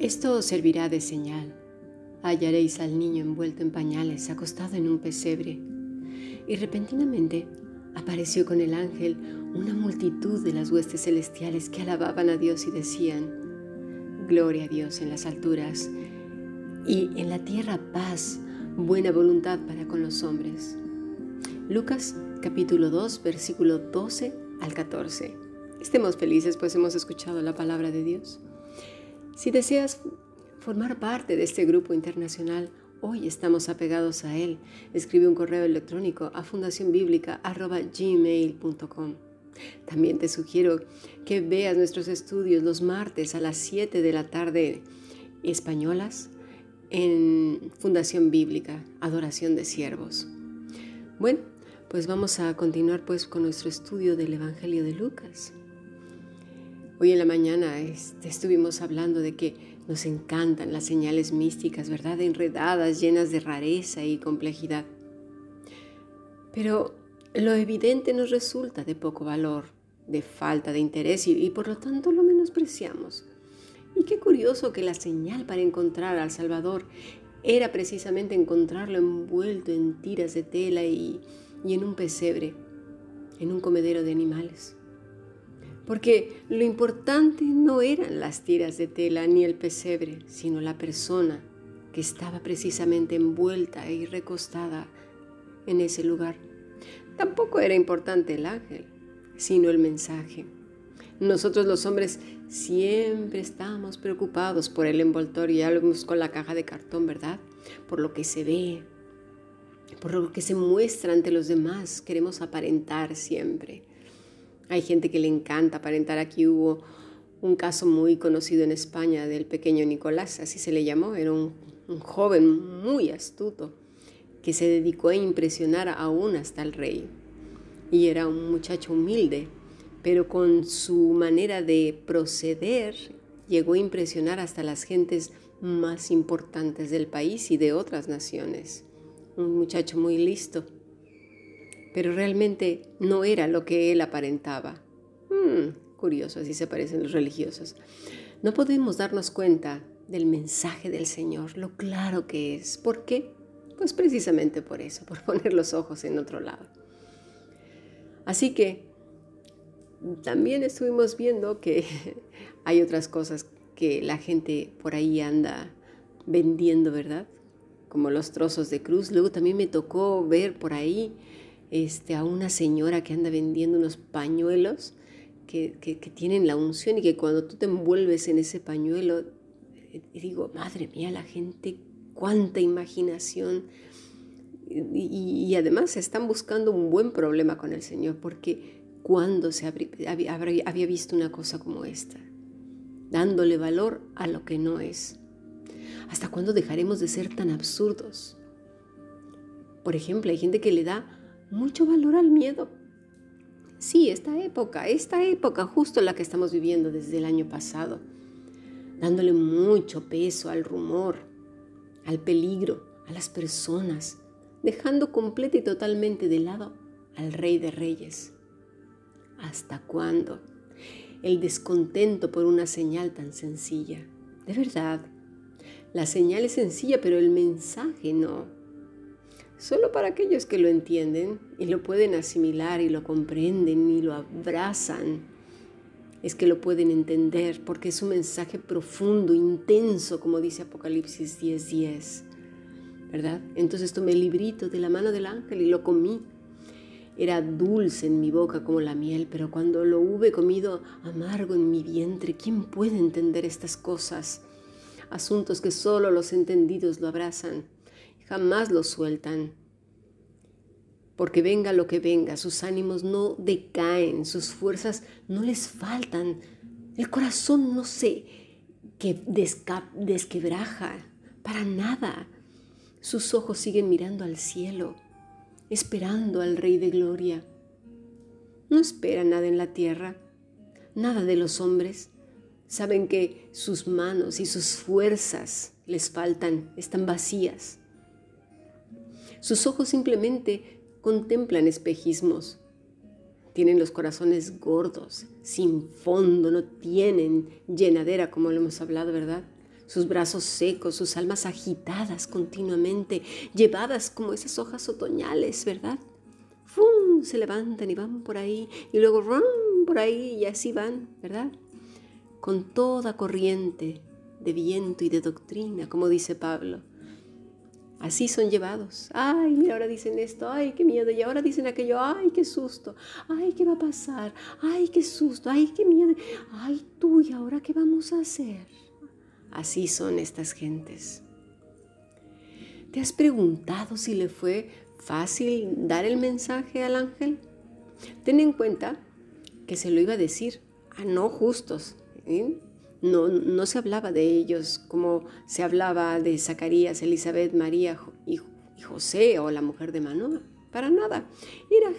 Esto servirá de señal. Hallaréis al niño envuelto en pañales, acostado en un pesebre. Y repentinamente apareció con el ángel una multitud de las huestes celestiales que alababan a Dios y decían, Gloria a Dios en las alturas y en la tierra paz, buena voluntad para con los hombres. Lucas capítulo 2 versículo 12 al 14. Estemos felices pues hemos escuchado la palabra de Dios. Si deseas formar parte de este grupo internacional, hoy estamos apegados a él. Escribe un correo electrónico a fundacionbiblica.gmail.com. También te sugiero que veas nuestros estudios los martes a las 7 de la tarde españolas en Fundación Bíblica, Adoración de Siervos. Bueno, pues vamos a continuar pues con nuestro estudio del Evangelio de Lucas. Hoy en la mañana este, estuvimos hablando de que nos encantan las señales místicas, ¿verdad? Enredadas, llenas de rareza y complejidad. Pero lo evidente nos resulta de poco valor, de falta de interés y, por lo tanto lo menospreciamos. Y qué curioso que la señal para encontrar al Salvador era precisamente encontrarlo envuelto en tiras de tela y en un pesebre, en un comedero de animales porque lo importante no eran las tiras de tela ni el pesebre, sino la persona que estaba precisamente envuelta y recostada en ese lugar. Tampoco era importante el ángel, sino el mensaje. Nosotros los hombres siempre estamos preocupados por el envoltorio, ya lo vemos con la caja de cartón, ¿verdad? Por lo que se ve, por lo que se muestra ante los demás, queremos aparentar siempre. Hay gente que le encanta aparentar. Aquí hubo un caso muy conocido en España del pequeño Nicolás, así se le llamó. Era un, joven muy astuto que se dedicó a impresionar aún hasta el rey. Y era un muchacho humilde, pero con su manera de proceder llegó a impresionar hasta las gentes más importantes del país y de otras naciones. Un muchacho muy listo pero realmente no era lo que él aparentaba. Hmm, curioso, así se parecen los religiosos. No podemos darnos cuenta del mensaje del Señor, lo claro que es. ¿Por qué? Pues precisamente por eso, por poner los ojos en otro lado. Así que también estuvimos viendo que hay otras cosas que la gente por ahí anda vendiendo, ¿verdad? Como los trozos de cruz. Luego también me tocó ver por ahí este, a una señora que anda vendiendo unos pañuelos que, tienen la unción y que cuando tú te envuelves en ese pañuelo, eh, digo, madre mía, la gente, cuánta imaginación. Y, además están buscando un buen problema con el Señor, porque cuando se había, había visto una cosa como esta, dándole valor a lo que no es. ¿Hasta cuándo dejaremos de ser tan absurdos? Por ejemplo, hay gente que le da mucho valor al miedo. Sí, esta época, esta época justo la que estamos viviendo desde el año pasado, dándole mucho peso al rumor, al peligro, a las personas, dejando completa y totalmente de lado al Rey de Reyes. ¿Hasta cuándo? El descontento por una señal tan sencilla. De verdad, la señal es sencilla, pero el mensaje no. Solo para aquellos que lo entienden y lo pueden asimilar y lo comprenden y lo abrazan, es que lo pueden entender porque es un mensaje profundo, intenso, como dice Apocalipsis 10:10. ¿Verdad? Entonces tomé el librito de la mano del ángel y lo comí. Era dulce en mi boca como la miel, pero cuando lo hube comido amargo en mi vientre, ¿quién puede entender estas cosas? Asuntos que solo los entendidos lo abrazan jamás lo sueltan. Porque venga lo que venga, sus ánimos no decaen, sus fuerzas no les faltan, el corazón no se que desquebraja para nada. Sus ojos siguen mirando al cielo, esperando al Rey de Gloria. No esperan nada en la tierra, nada de los hombres. Saben que sus manos y sus fuerzas les faltan, están vacías. Sus ojos simplemente contemplan espejismos. Tienen los corazones gordos, sin fondo, no tienen llenadera como lo hemos hablado, ¿verdad? sus brazos secos, sus almas agitadas continuamente, llevadas como esas hojas otoñales, ¿verdad? ¡Fum! Se levantan y van por ahí, y luego ¡rum! por ahí, y así van, ¿verdad? Con toda corriente de viento y de doctrina, como dice Pablo. Así son llevados. Ay, mira, ahora dicen esto, ay, qué miedo. Y ahora dicen aquello, ay, qué susto. Ay, ¿qué va a pasar? Ay, qué susto. Ay, qué miedo. Ay, tú, ¿y ahora qué vamos a hacer? Así son estas gentes. ¿Te has preguntado si le fue fácil dar el mensaje al ángel? Ten en cuenta que se lo iba a decir a no justos. ¿eh? No, no se hablaba de ellos como se hablaba de Zacarías, Elizabeth, María y, José o la mujer de Manoa. Para nada. Era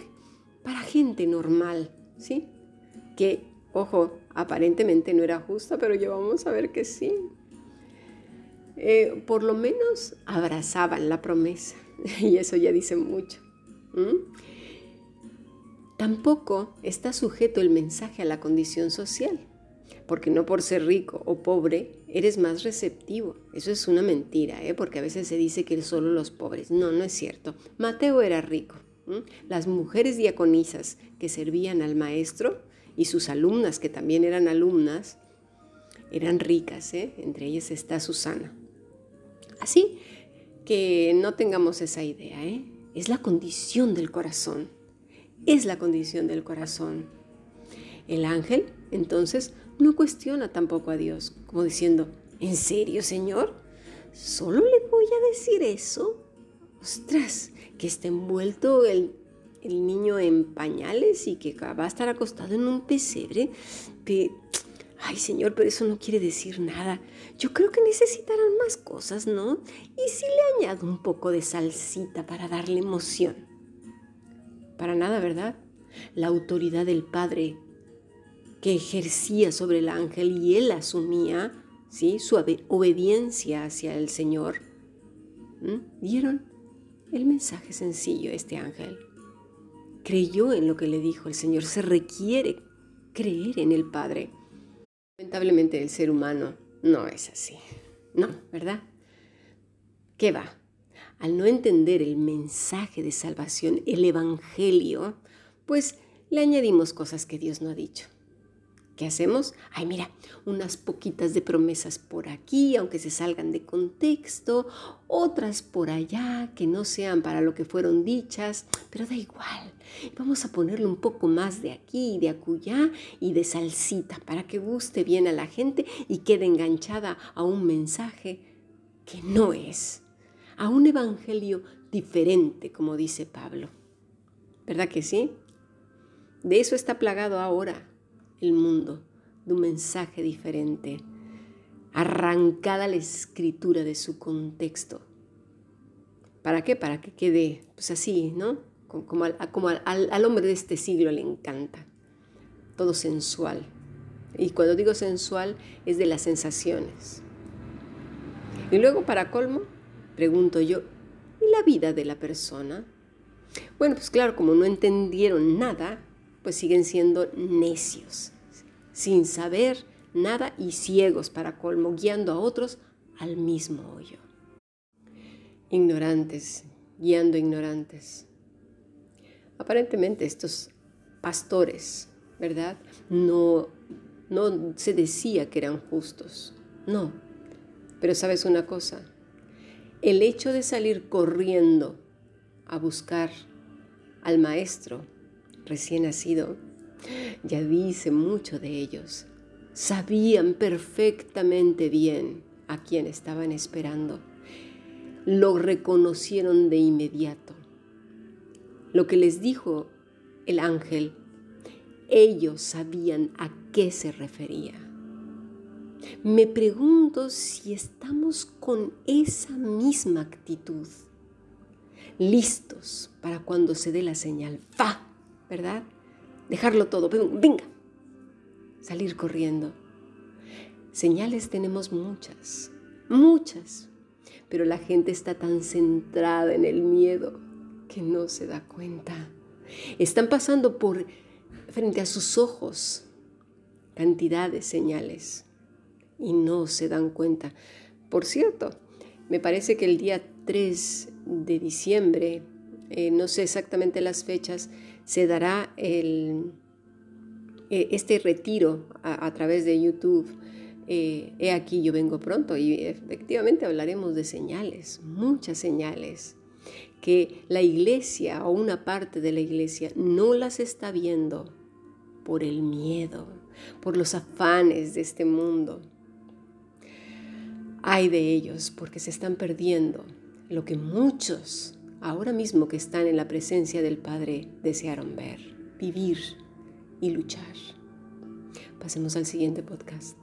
para gente normal, ¿sí? Que, ojo, aparentemente no era justa, pero ya vamos a ver que sí. Eh, por lo menos abrazaban la promesa. Y eso ya dice mucho. Tampoco está sujeto el mensaje a la condición social porque no por ser rico o pobre eres más receptivo. Eso es una mentira, ¿eh? porque a veces se dice que solo los pobres. No, no es cierto. Mateo era rico. Las mujeres diaconisas que servían al maestro y sus alumnas, que también eran alumnas, eran ricas. ¿eh? Entre ellas está Susana. Así que no tengamos esa idea. ¿eh? Es la condición del corazón. Es la condición del corazón. El ángel, entonces, no cuestiona tampoco a Dios, como diciendo, ¿en serio, Señor? ¿Solo le voy a decir eso? Ostras, que está envuelto el, niño en pañales y que va a estar acostado en un pesebre. ay, Señor, pero eso no quiere decir nada. Yo creo que necesitarán más cosas, ¿no? Y si le añado un poco de salsita para darle emoción. Para nada, ¿verdad? La autoridad del Padre que ejercía sobre el ángel y él asumía ¿sí? su obediencia hacia el Señor, dieron el mensaje sencillo este ángel. Creyó en lo que le dijo el Señor. Se requiere creer en el Padre. Lamentablemente el ser humano no es así. No, ¿verdad? ¿Qué va? Al no entender el mensaje de salvación, el Evangelio, pues le añadimos cosas que Dios no ha dicho. ¿Qué hacemos? Ay, mira, unas poquitas de promesas por aquí, aunque se salgan de contexto, otras por allá que no sean para lo que fueron dichas, pero da igual. Vamos a ponerle un poco más de aquí de acullá y de salsita para que guste bien a la gente y quede enganchada a un mensaje que no es, a un evangelio diferente, como dice Pablo. ¿Verdad que sí? De eso está plagado ahora el mundo de un mensaje diferente, arrancada la escritura de su contexto. ¿Para qué? Para que quede pues así, ¿no? Como, al, como al, hombre de este siglo le encanta. Todo sensual. Y cuando digo sensual es de las sensaciones. Y luego, para colmo, pregunto yo, ¿y la vida de la persona? Bueno, pues claro, como no entendieron nada, pues siguen siendo necios, sin saber nada y ciegos para colmo, guiando a otros al mismo hoyo. Ignorantes, guiando ignorantes. Aparentemente estos pastores, ¿verdad? No, no se decía que eran justos, no. Pero sabes una cosa, el hecho de salir corriendo a buscar al maestro recién nacido, ya dice mucho de ellos. Sabían perfectamente bien a quién estaban esperando. Lo reconocieron de inmediato. Lo que les dijo el ángel, ellos sabían a qué se refería. Me pregunto si estamos con esa misma actitud, listos para cuando se dé la señal. ¡Fa! ¿verdad? Dejarlo todo, venga, salir corriendo. Señales tenemos muchas, muchas, pero la gente está tan centrada en el miedo que no se da cuenta. Están pasando por frente a sus ojos cantidad de señales y no se dan cuenta. Por cierto, me parece que el día 3 de diciembre, eh, no sé exactamente las fechas, se dará eh, este retiro a, través de YouTube. Eh, he aquí, yo vengo pronto y efectivamente hablaremos de señales, muchas señales, que la iglesia o una parte de la iglesia no las está viendo por el miedo, por los afanes de este mundo. Hay de ellos porque se están perdiendo lo que muchos ahora mismo que están en la presencia del Padre desearon ver, vivir y luchar. Pasemos al siguiente podcast.